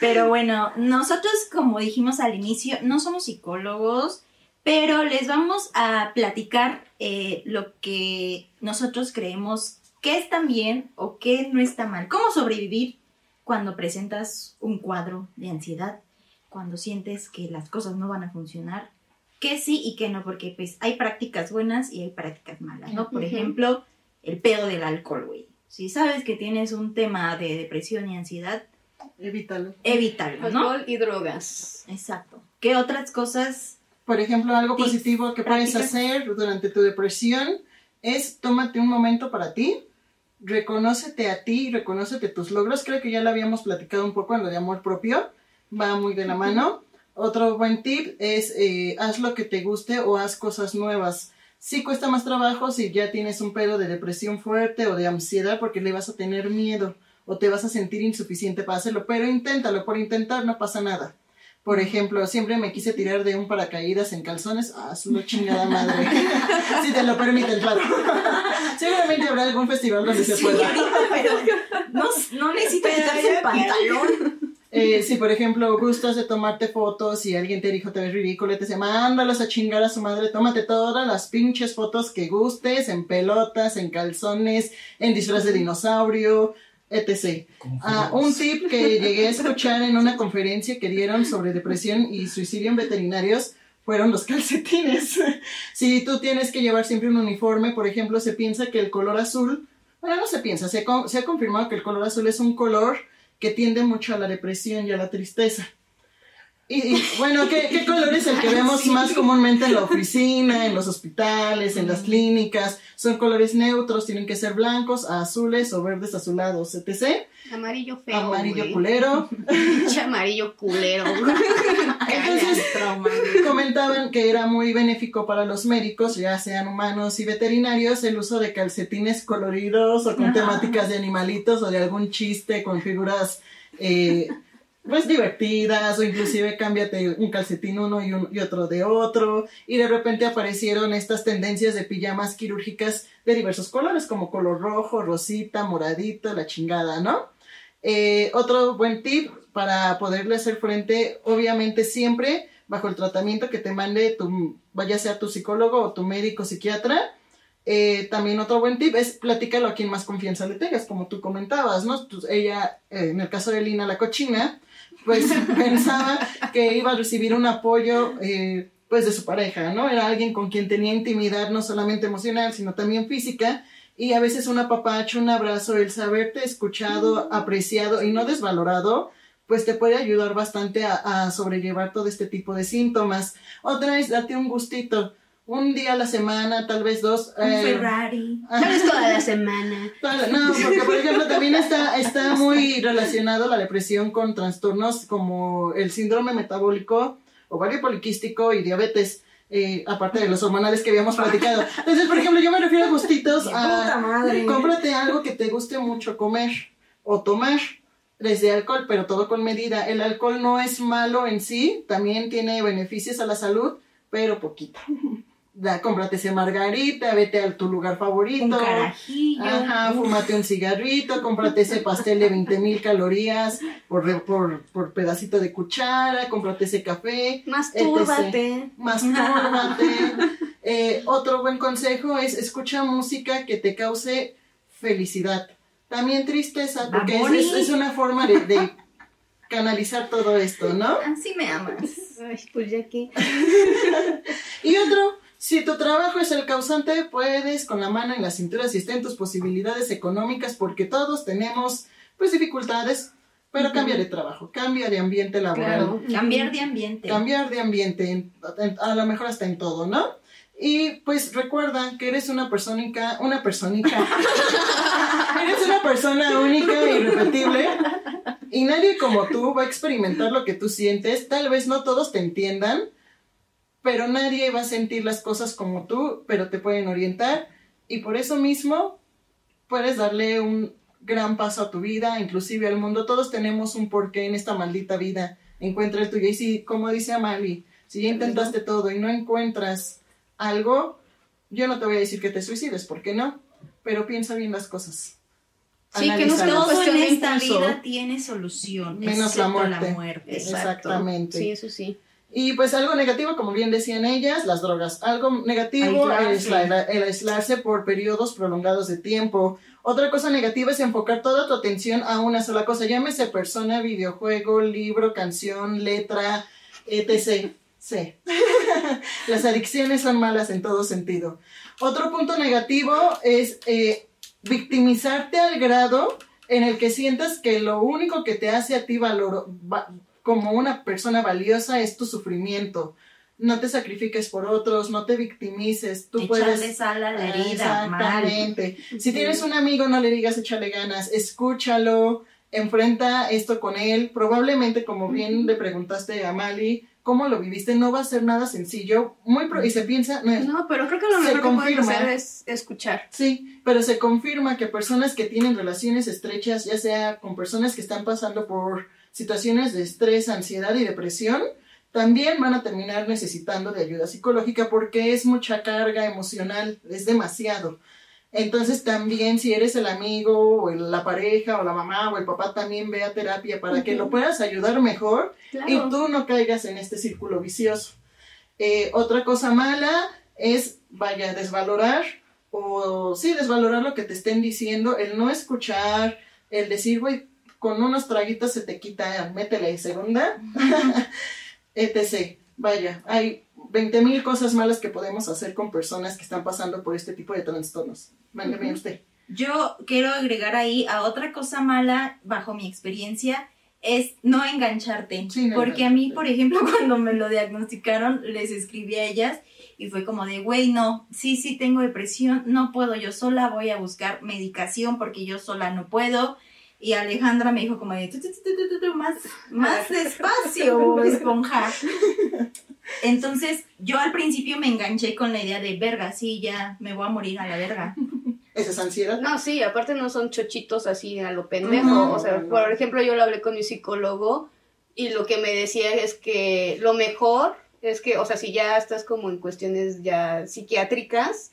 Pero bueno, nosotros, como dijimos al inicio, no somos psicólogos, pero les vamos a platicar eh, lo que nosotros creemos que está bien o que no está mal. Cómo sobrevivir cuando presentas un cuadro de ansiedad, cuando sientes que las cosas no van a funcionar, que sí y que no, porque pues hay prácticas buenas y hay prácticas malas, ¿no? Por ejemplo, el pedo del alcohol, güey. Si sabes que tienes un tema de depresión y ansiedad, Evítalo. evítalo, ¿no? Alcohol y drogas. Exacto. ¿Qué otras cosas? Por ejemplo, algo positivo que puedes prácticas. hacer durante tu depresión es tómate un momento para ti, reconócete a ti, reconócete tus logros. Creo que ya lo habíamos platicado un poco en lo de amor propio, va muy de la mano. Otro buen tip es eh, haz lo que te guste o haz cosas nuevas. Sí cuesta más trabajo si ya tienes un pedo de depresión fuerte o de ansiedad porque le vas a tener miedo o te vas a sentir insuficiente para hacerlo, pero inténtalo, por intentar no pasa nada. Por ejemplo, siempre me quise tirar de un paracaídas en calzones. Ah, es una chingada madre. si te lo permiten, claro. Seguramente habrá algún festival donde se pueda. pero no, no necesitas quitarse el pantalón. Eh, si, por ejemplo, gustas de tomarte fotos y alguien te dijo te ves ridículo y te dice, mándalas a chingar a su madre, tómate todas las pinches fotos que gustes, en pelotas, en calzones, en disfraz de dinosaurio, etc. Ah, un tip que llegué a escuchar en una conferencia que dieron sobre depresión y suicidio en veterinarios fueron los calcetines. si tú tienes que llevar siempre un uniforme, por ejemplo, se piensa que el color azul, bueno, no se piensa, se, se ha confirmado que el color azul es un color que tiende mucho a la depresión y a la tristeza. Y, y, bueno, ¿qué, qué color es el que vemos más comúnmente en la oficina, en los hospitales, en las clínicas? Son colores neutros, tienen que ser blancos, azules o verdes azulados, etc. Amarillo feo. Amarillo culero. Amarillo culero. Entonces, comentaban que era muy benéfico para los médicos, ya sean humanos y veterinarios, el uso de calcetines coloridos o con Ajá. temáticas de animalitos o de algún chiste con figuras eh, pues divertidas o inclusive cámbiate un calcetín uno y, un- y otro de otro y de repente aparecieron estas tendencias de pijamas quirúrgicas de diversos colores como color rojo, rosita, moradito, la chingada, ¿no? Eh, otro buen tip para poderle hacer frente, obviamente siempre bajo el tratamiento que te mande tu, vaya sea tu psicólogo o tu médico psiquiatra. Eh, también otro buen tip es platícalo a quien más confianza le tengas, como tú comentabas, ¿no? Pues ella, eh, en el caso de Lina la cochina, pues pensaba que iba a recibir un apoyo eh, pues de su pareja, ¿no? Era alguien con quien tenía intimidad no solamente emocional, sino también física, y a veces un apapacho, un abrazo, el saberte escuchado, apreciado y no desvalorado, pues te puede ayudar bastante a, a sobrellevar todo este tipo de síntomas. Otra vez, date un gustito, un día a la semana, tal vez dos. Un eh, Ferrari. Tal vez toda la semana. Toda- No, porque por ejemplo también está, está muy relacionado la depresión con trastornos como el síndrome metabólico, ovario poliquístico y diabetes, eh, aparte de los hormonales que habíamos platicado. Entonces, por ejemplo, yo me refiero a gustitos Puta a madre. cómprate algo que te guste mucho comer o tomar desde alcohol, pero todo con medida. El alcohol no es malo en sí, también tiene beneficios a la salud, pero poquito. Da, cómprate ese margarita, vete a tu lugar favorito. Un carajillo. Ajá, fúmate un cigarrito, cómprate ese pastel de 20 mil calorías por, por, por pedacito de cuchara, cómprate ese café, Mastúrbate. mastúrbate. Eh, otro buen consejo es escucha música que te cause felicidad. También tristeza, porque es, es- es una forma de, de canalizar todo esto, ¿no? Así me amas. Ay, pues ya que. Y otro, si tu trabajo es el causante, puedes con la mano en la cintura si está en tus posibilidades económicas, porque todos tenemos pues dificultades, pero cambia de trabajo, cambia de ambiente laboral, Claro. Cambiar de ambiente. cambiar de ambiente, en- en- a lo mejor hasta en todo, ¿no? Y pues recuerda que eres una personita, una personita, eres una persona única e irrepetible y nadie como tú va a experimentar lo que tú sientes, tal vez no todos te entiendan, pero nadie va a sentir las cosas como tú, pero te pueden orientar y por eso mismo puedes darle un gran paso a tu vida, inclusive al mundo. Todos tenemos un porqué en esta maldita vida. encuentra el tuyo. Y si, como dice Amali, si ya intentaste todo y no encuentras algo, yo no te voy a decir que te suicides, ¿por qué no? Pero piensa bien las cosas. Sí, que no Todo cuestión en esta vida tiene solución. Menos la muerte. muerte. Exactamente. Sí, eso sí. Y pues algo negativo, como bien decían ellas, las drogas. Algo negativo es el aislarse por periodos prolongados de tiempo. Otra cosa negativa es enfocar toda tu atención a una sola cosa. Llámese persona, videojuego, libro, canción, letra, etc. Sí. Las adicciones son malas en todo sentido. Otro punto negativo es eh, victimizarte al grado en el que sientas que lo único que te hace a ti valor, va- como una persona valiosa es tu sufrimiento. No te sacrifiques por otros, no te victimices. Tú Echarle puedes sal a la herida. mal. Exactamente. Si tienes un amigo, no le digas échale ganas, escúchalo, enfrenta esto con él. Probablemente, como bien le preguntaste a Mali, ¿cómo lo viviste? No va a ser nada sencillo. Muy pro- y se piensa, no, No, pero creo que lo mejor que pueden confirma. hacer es escuchar. Sí, pero se confirma que personas que tienen relaciones estrechas, ya sea con personas que están pasando por situaciones de estrés, ansiedad y depresión, también van a terminar necesitando de ayuda psicológica porque es mucha carga emocional, es demasiado. Entonces también si eres el amigo o la pareja o la mamá o el papá también ve a terapia para que lo puedas ayudar mejor Claro. y tú no caigas en este círculo vicioso. Eh, otra cosa mala es, vaya, desvalorar o sí, desvalorar lo que te estén diciendo, el no escuchar, el decir, güey, con unos traguitos se te quita, métele segunda, etc. Vaya, hay 20 mil cosas malas que podemos hacer con personas que están pasando por este tipo de trastornos. Mándeme usted. Yo quiero agregar ahí a otra cosa mala, bajo mi experiencia, es no engancharte. Sí, no Porque a mí, por ejemplo, cuando me lo diagnosticaron, les escribí a ellas y fue como de, güey, no, sí, sí tengo depresión, no puedo yo sola, voy a buscar medicación porque yo sola no puedo. Y Alejandra me dijo como de, "Tu, tu, tu, tu, tu, tu, más, más despacio, esponja. Entonces, yo al principio me enganché con la idea de, verga, sí, ya me voy a morir a la verga. Esa es ansiedad. No, sí, aparte no son chochitos así a lo pendejo. O sea, por ejemplo, yo lo hablé con mi psicólogo y lo que me decía es que lo mejor es que, o sea, si ya estás como en cuestiones ya psiquiátricas,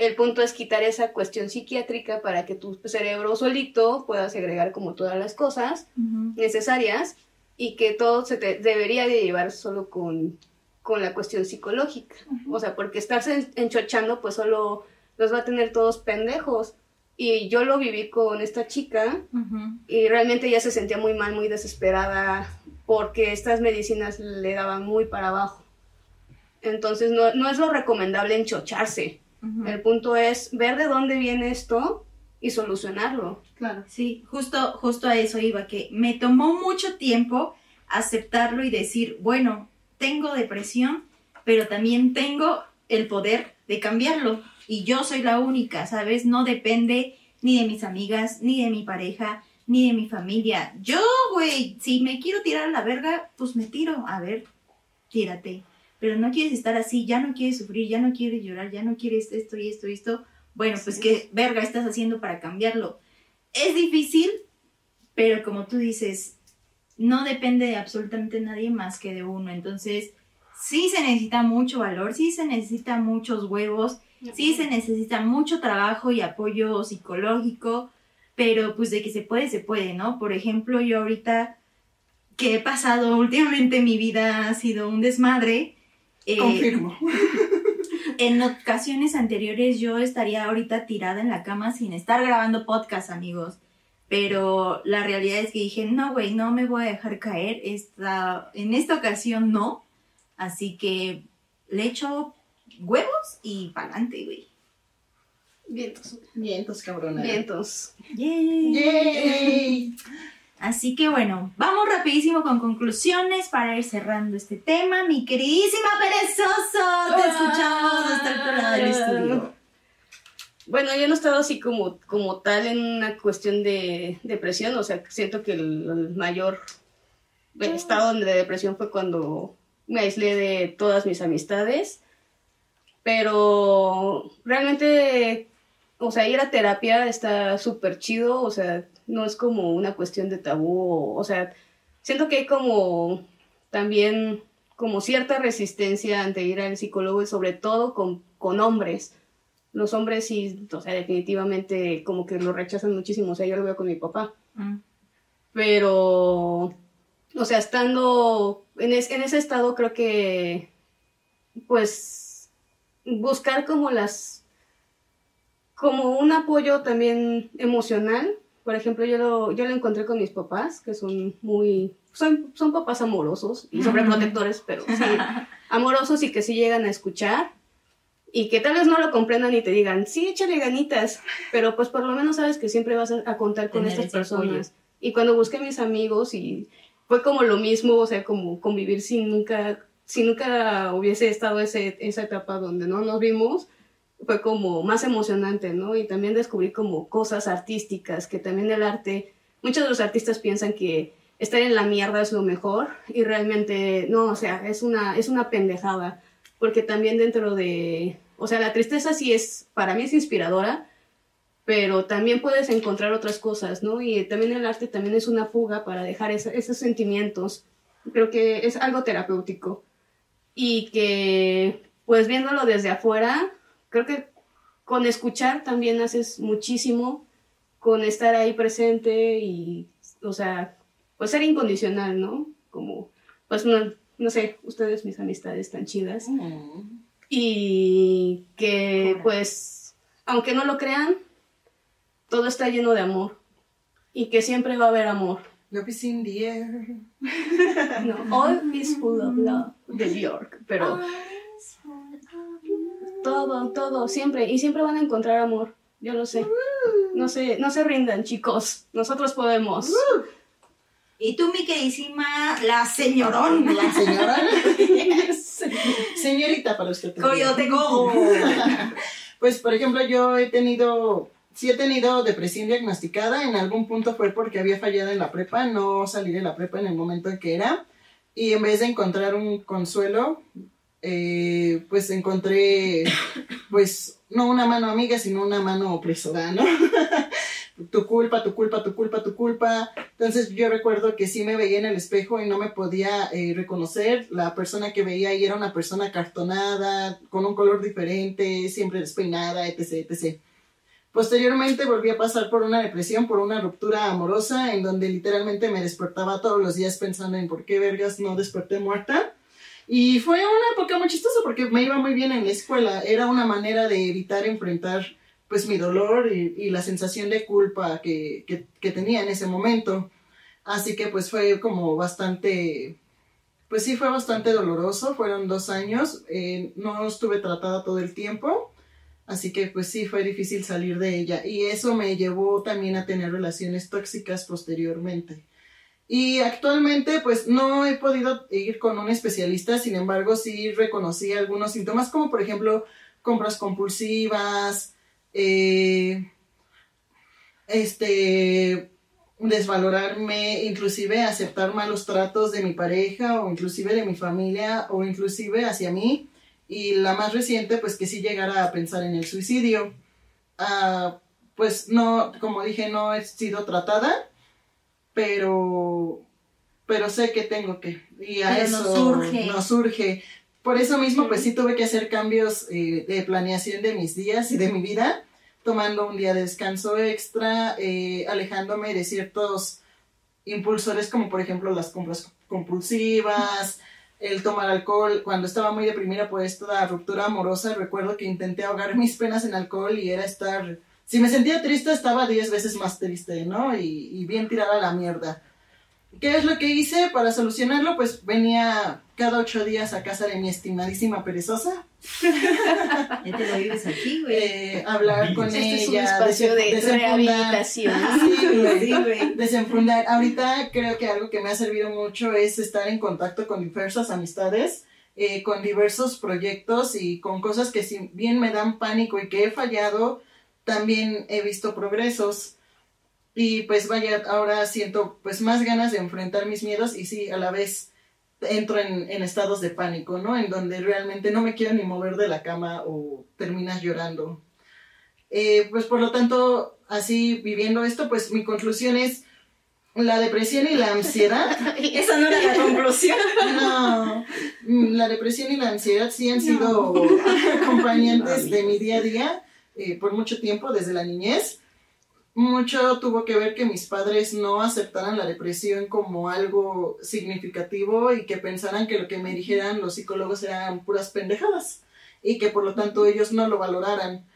el punto es quitar esa cuestión psiquiátrica para que tu cerebro solito pueda segregar como todas las cosas necesarias y que todo se te debería de llevar solo con, con la cuestión psicológica. O sea, porque estarse en- enchochando pues solo los va a tener todos pendejos. Y yo lo viví con esta chica Ujú. y realmente ella se sentía muy mal, muy desesperada porque estas medicinas le daban muy para abajo. Entonces no, no es lo recomendable enchocharse. El punto es ver de dónde viene esto y solucionarlo. Claro. Sí, justo, justo a eso iba, que me tomó mucho tiempo aceptarlo y decir, bueno, tengo depresión, pero también tengo el poder de cambiarlo. Y yo soy la única, ¿sabes? No depende ni de mis amigas, ni de mi pareja, ni de mi familia. Yo, güey, si me quiero tirar a la verga, pues me tiro. A ver, tírate. Pero no quieres estar así, ya no quieres sufrir, ya no quieres llorar, ya no quieres esto y esto y esto. Bueno, pues qué verga estás haciendo para cambiarlo. Es difícil, pero como tú dices, no depende de absolutamente nadie más que de uno. Entonces, sí se necesita mucho valor, sí se necesita muchos huevos, sí se necesita mucho trabajo y apoyo psicológico, pero pues de que se puede, se puede, ¿no? Por ejemplo, yo ahorita que he pasado últimamente mi vida ha sido un desmadre. Eh, Confirmo. en ocasiones anteriores yo estaría ahorita tirada en la cama sin estar grabando podcast, amigos. Pero la realidad es que dije, no, güey, no me voy a dejar caer. Esta, en esta ocasión no. Así que le echo huevos y pa'lante, güey. Vientos. Vientos, cabrona. Vientos. Yay. Yay. Así que bueno, vamos rapidísimo con conclusiones para ir cerrando este tema. Mi queridísima perezoso, te escuchamos hasta el otro lado del estudio. Bueno, yo no he estado así como, como tal en una cuestión de depresión, o sea, siento que el, el mayor estado de depresión fue cuando me aislé de todas mis amistades, pero realmente, o sea, ir a terapia está súper chido, o sea, no es como una cuestión de tabú, o, sea, siento que hay como también como cierta resistencia ante ir al psicólogo y sobre todo con, con hombres. Los hombres sí, o sea, definitivamente como que lo rechazan muchísimo, o sea, yo lo veo con mi papá. Mm. Pero, o sea, estando en, es- en ese estado creo que, pues, buscar como las, como un apoyo también emocional. Por ejemplo, yo lo, yo lo encontré con mis papás, que son muy, son, son papás amorosos y sobreprotectores, pero sí, amorosos y que sí llegan a escuchar. Y que tal vez no lo comprendan y te digan, sí, échale ganitas, pero pues por lo menos sabes que siempre vas a, a contar con Tener estas ese apoyo. personas. Y cuando busqué a mis amigos y fue como lo mismo, o sea, como convivir sin nunca, si nunca hubiese estado ese, esa etapa donde no nos vimos, fue como más emocionante, ¿no? Y también descubrí como cosas artísticas, que también el arte, muchos de los artistas piensan que estar en la mierda es lo mejor y realmente no, o sea, es una, es una pendejada, porque también dentro de, o sea, la tristeza sí es, para mí es inspiradora, pero también puedes encontrar otras cosas, ¿no? Y también el arte también es una fuga para dejar esa- esos sentimientos. Creo que es algo terapéutico. Y que, pues viéndolo desde afuera, creo que con escuchar también haces muchísimo, con estar ahí presente y, o sea, pues ser incondicional, ¿no? Como, pues no, no sé, ustedes, mis amistades tan chidas Mm. y que pues aunque no lo crean todo está lleno de amor y que siempre va a haber amor Love is in the air. no all is full of love de York pero todo todo siempre y siempre van a encontrar amor yo lo sé no se no se rindan chicos nosotros podemos Y tú, mi queridísima, la señorón. La señora. Señorita, para usted. Coyote cojo. Pues, por ejemplo, yo he tenido, sí he tenido depresión diagnosticada. En algún punto fue porque había fallado en la prepa, no salí de la prepa en el momento en que era. Y en vez de encontrar un consuelo, eh, pues encontré, pues, no una mano amiga, sino una mano opresora, ¿no? tu culpa, tu culpa, tu culpa, tu culpa. Entonces yo recuerdo que sí me veía en el espejo y no me podía eh, reconocer. La persona que veía ahí era una persona cartonada, con un color diferente, siempre despeinada, etc, etc. Posteriormente volví a pasar por una depresión, por una ruptura amorosa, en donde literalmente me despertaba todos los días pensando en por qué vergas no desperté muerta. Y fue una época muy chistosa porque me iba muy bien en la escuela. Era una manera de evitar enfrentar pues mi dolor y, la sensación de culpa que, que, que tenía en ese momento. Así que pues fue como bastante, pues sí fue bastante doloroso, fueron dos años, eh, no estuve tratada todo el tiempo, así que pues sí fue difícil salir de ella y eso me llevó también a tener relaciones tóxicas posteriormente. Y actualmente pues no he podido ir con un especialista, sin embargo sí reconocí algunos síntomas como por ejemplo compras compulsivas, eh, este, desvalorarme, inclusive aceptar malos tratos de mi pareja o inclusive de mi familia o inclusive hacia mí. Y la más reciente, pues que sí llegara a pensar en el suicidio. Ah, pues no, como dije, no he sido tratada, pero, pero sé que tengo que. Y a Pero eso nos surge. nos surge. Por eso mismo, pues sí tuve que hacer cambios eh, de planeación de mis días y de mi vida, tomando un día de descanso extra, eh, alejándome de ciertos impulsores como por ejemplo las compras compulsivas, el tomar alcohol. Cuando estaba muy deprimida por esta ruptura amorosa, recuerdo que intenté ahogar mis penas en alcohol y era estar... Si me sentía triste, estaba diez veces más triste, ¿no? Y, y bien tirada a la mierda. ¿Qué es lo que hice para solucionarlo? Pues venía cada ocho días a casa de mi estimadísima perezosa, Ya te lo vives aquí, güey. eh, hablar con este es un ella, espacio de rehabilitación Sí, güey. Sí, güey. desenfundar. Ahorita creo que algo que me ha servido mucho es estar en contacto con diversas amistades, eh, con diversos proyectos y con cosas que si bien me dan pánico y que he fallado, también he visto progresos. Y pues vaya, ahora siento pues más ganas de enfrentar mis miedos y sí, a la vez entro en, en estados de pánico, ¿no? En donde realmente no me quiero ni mover de la cama o terminas llorando. Eh, pues por lo tanto, así viviendo esto, pues mi conclusión es La depresión y la ansiedad. Esa no era la conclusión. No, la depresión y la ansiedad sí han sido acompañantes de mi día a día eh, por mucho tiempo, desde la niñez. Mucho tuvo que ver que mis padres no aceptaran la depresión como algo significativo y que pensaran que lo que me dijeran los psicólogos eran puras pendejadas y que por lo tanto ellos no lo valoraran.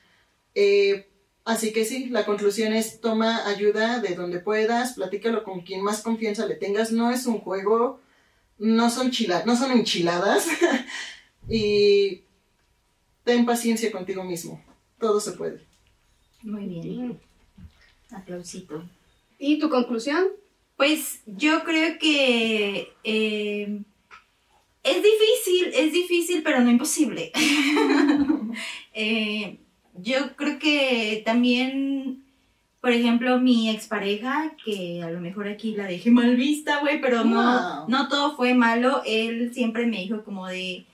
Eh, así que sí, la conclusión es toma ayuda de donde puedas, platícalo con quien más confianza le tengas, no es un juego, no son, chila no son enchiladas y ten paciencia contigo mismo, todo se puede. Muy bien. Aplausito. ¿Y tu conclusión? Pues yo creo que eh, es difícil, es difícil, pero no imposible. Eh, yo creo que también, por ejemplo, mi expareja, que a lo mejor aquí la dejé mal vista, güey, pero no, Wow. no todo fue malo. Él siempre me dijo como de,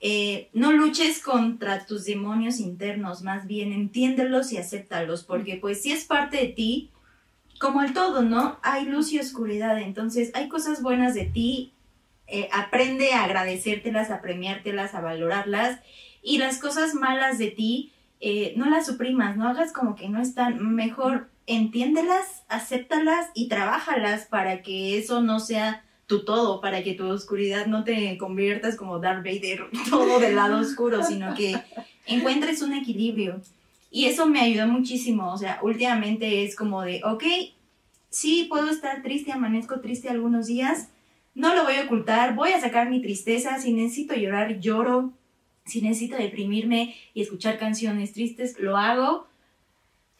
eh, no luches contra tus demonios internos, más bien entiéndelos y acéptalos, porque pues si es parte de ti, como el todo, ¿no? Hay luz y oscuridad, entonces hay cosas buenas de ti, eh, aprende a agradecértelas, a premiártelas, a valorarlas, y las cosas malas de ti, eh, no las suprimas, no hagas como que no están, mejor entiéndelas, acéptalas y trabájalas para que eso no sea tu todo, para que tu oscuridad no te conviertas como Darth Vader, todo del lado oscuro, sino que encuentres un equilibrio. Y eso me ayudó muchísimo, o sea, últimamente es como de, ok, sí, puedo estar triste, amanezco triste algunos días, no lo voy a ocultar, voy a sacar mi tristeza, si necesito llorar, lloro, si necesito deprimirme y escuchar canciones tristes, lo hago,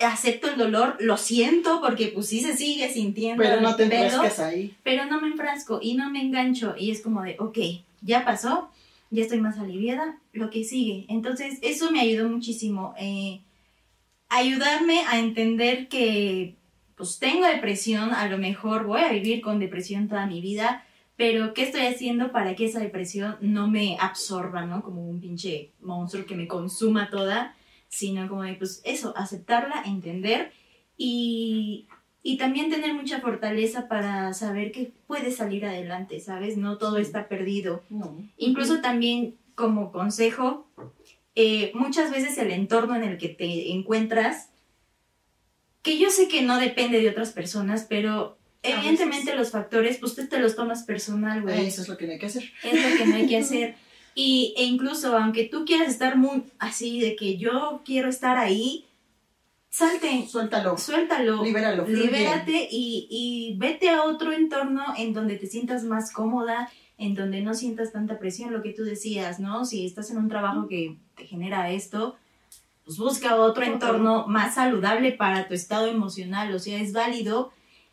acepto el dolor, lo siento, porque pues sí se sigue sintiendo, Pero no te enfrasques ahí. pero no me enfrasco y no me engancho y es como de, ok, ya pasó, ya estoy más aliviada, lo que sigue. Entonces, eso me ayudó muchísimo. eh, ayudarme a entender que, pues, tengo depresión, a lo mejor voy a vivir con depresión toda mi vida, pero ¿qué estoy haciendo para que esa depresión no me absorba, ¿no? Como un pinche monstruo que me consuma toda, sino como de, pues, eso, aceptarla, entender y, y también tener mucha fortaleza para saber que puedes salir adelante, ¿sabes? No todo Sí. está perdido. No. Incluso también como consejo, eh, muchas veces el entorno en el que te encuentras, que yo sé que no depende de otras personas, pero evidentemente los factores, pues tú te los tomas personal, güey. Eso es lo que no hay que hacer. Es lo que no hay que hacer. Y, e incluso, aunque tú quieras estar muy así, de que yo quiero estar ahí, salte, Suéltalo. suéltalo, Libéralo, libérate y, y vete a otro entorno en donde te sientas más cómoda, en donde no sientas tanta presión, lo que tú decías, ¿no? Si estás en un trabajo que te genera esto, pues busca otro entorno más saludable para tu estado emocional, o sea, es válido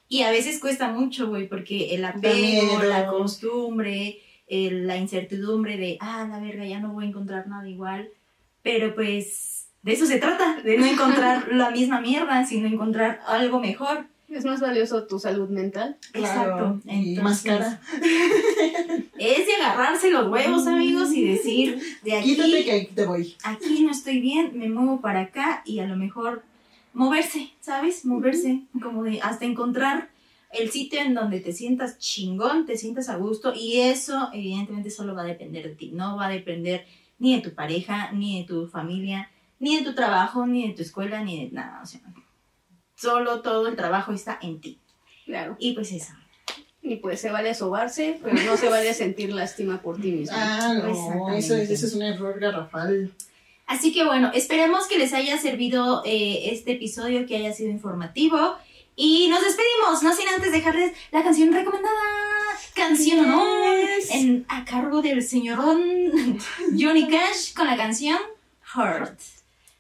y a veces cuesta mucho, güey, porque el apego, la costumbre, el- la incertidumbre de, ah, la verga, ya no voy a encontrar nada igual, pero pues de eso se trata, de no encontrar la misma mierda, sino encontrar algo mejor. Es más valioso tu salud mental. Claro. Exacto. Y más Entonces, cara. Es de agarrarse los huevos, amigos, y decir, de Quítate aquí, que ahí te voy. aquí no estoy bien, me muevo para acá y a lo mejor moverse, ¿sabes? Moverse, como de hasta encontrar el sitio en donde te sientas chingón, te sientas a gusto y eso evidentemente solo va a depender de ti, no va a depender ni de tu pareja, ni de tu familia, ni de tu trabajo, ni de tu escuela, ni de nada, o sea, solo todo el trabajo está en ti. Claro. Y pues eso. Y pues se vale sobarse, pero no se vale sentir lástima por ti mismo. Ah, no, Exactamente. eso es, eso es un error garrafal. Así que bueno, esperemos que les haya servido eh, este episodio, que haya sido informativo. Y nos despedimos, no sin antes dejarles la canción recomendada. Canción honor, en, a cargo del señorón Johnny Cash con la canción Heart.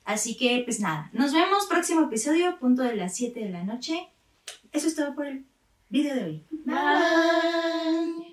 Así que pues nada, nos vemos próximo episodio, punto de las 7 de la noche. Eso es todo por el video de hoy. Bye.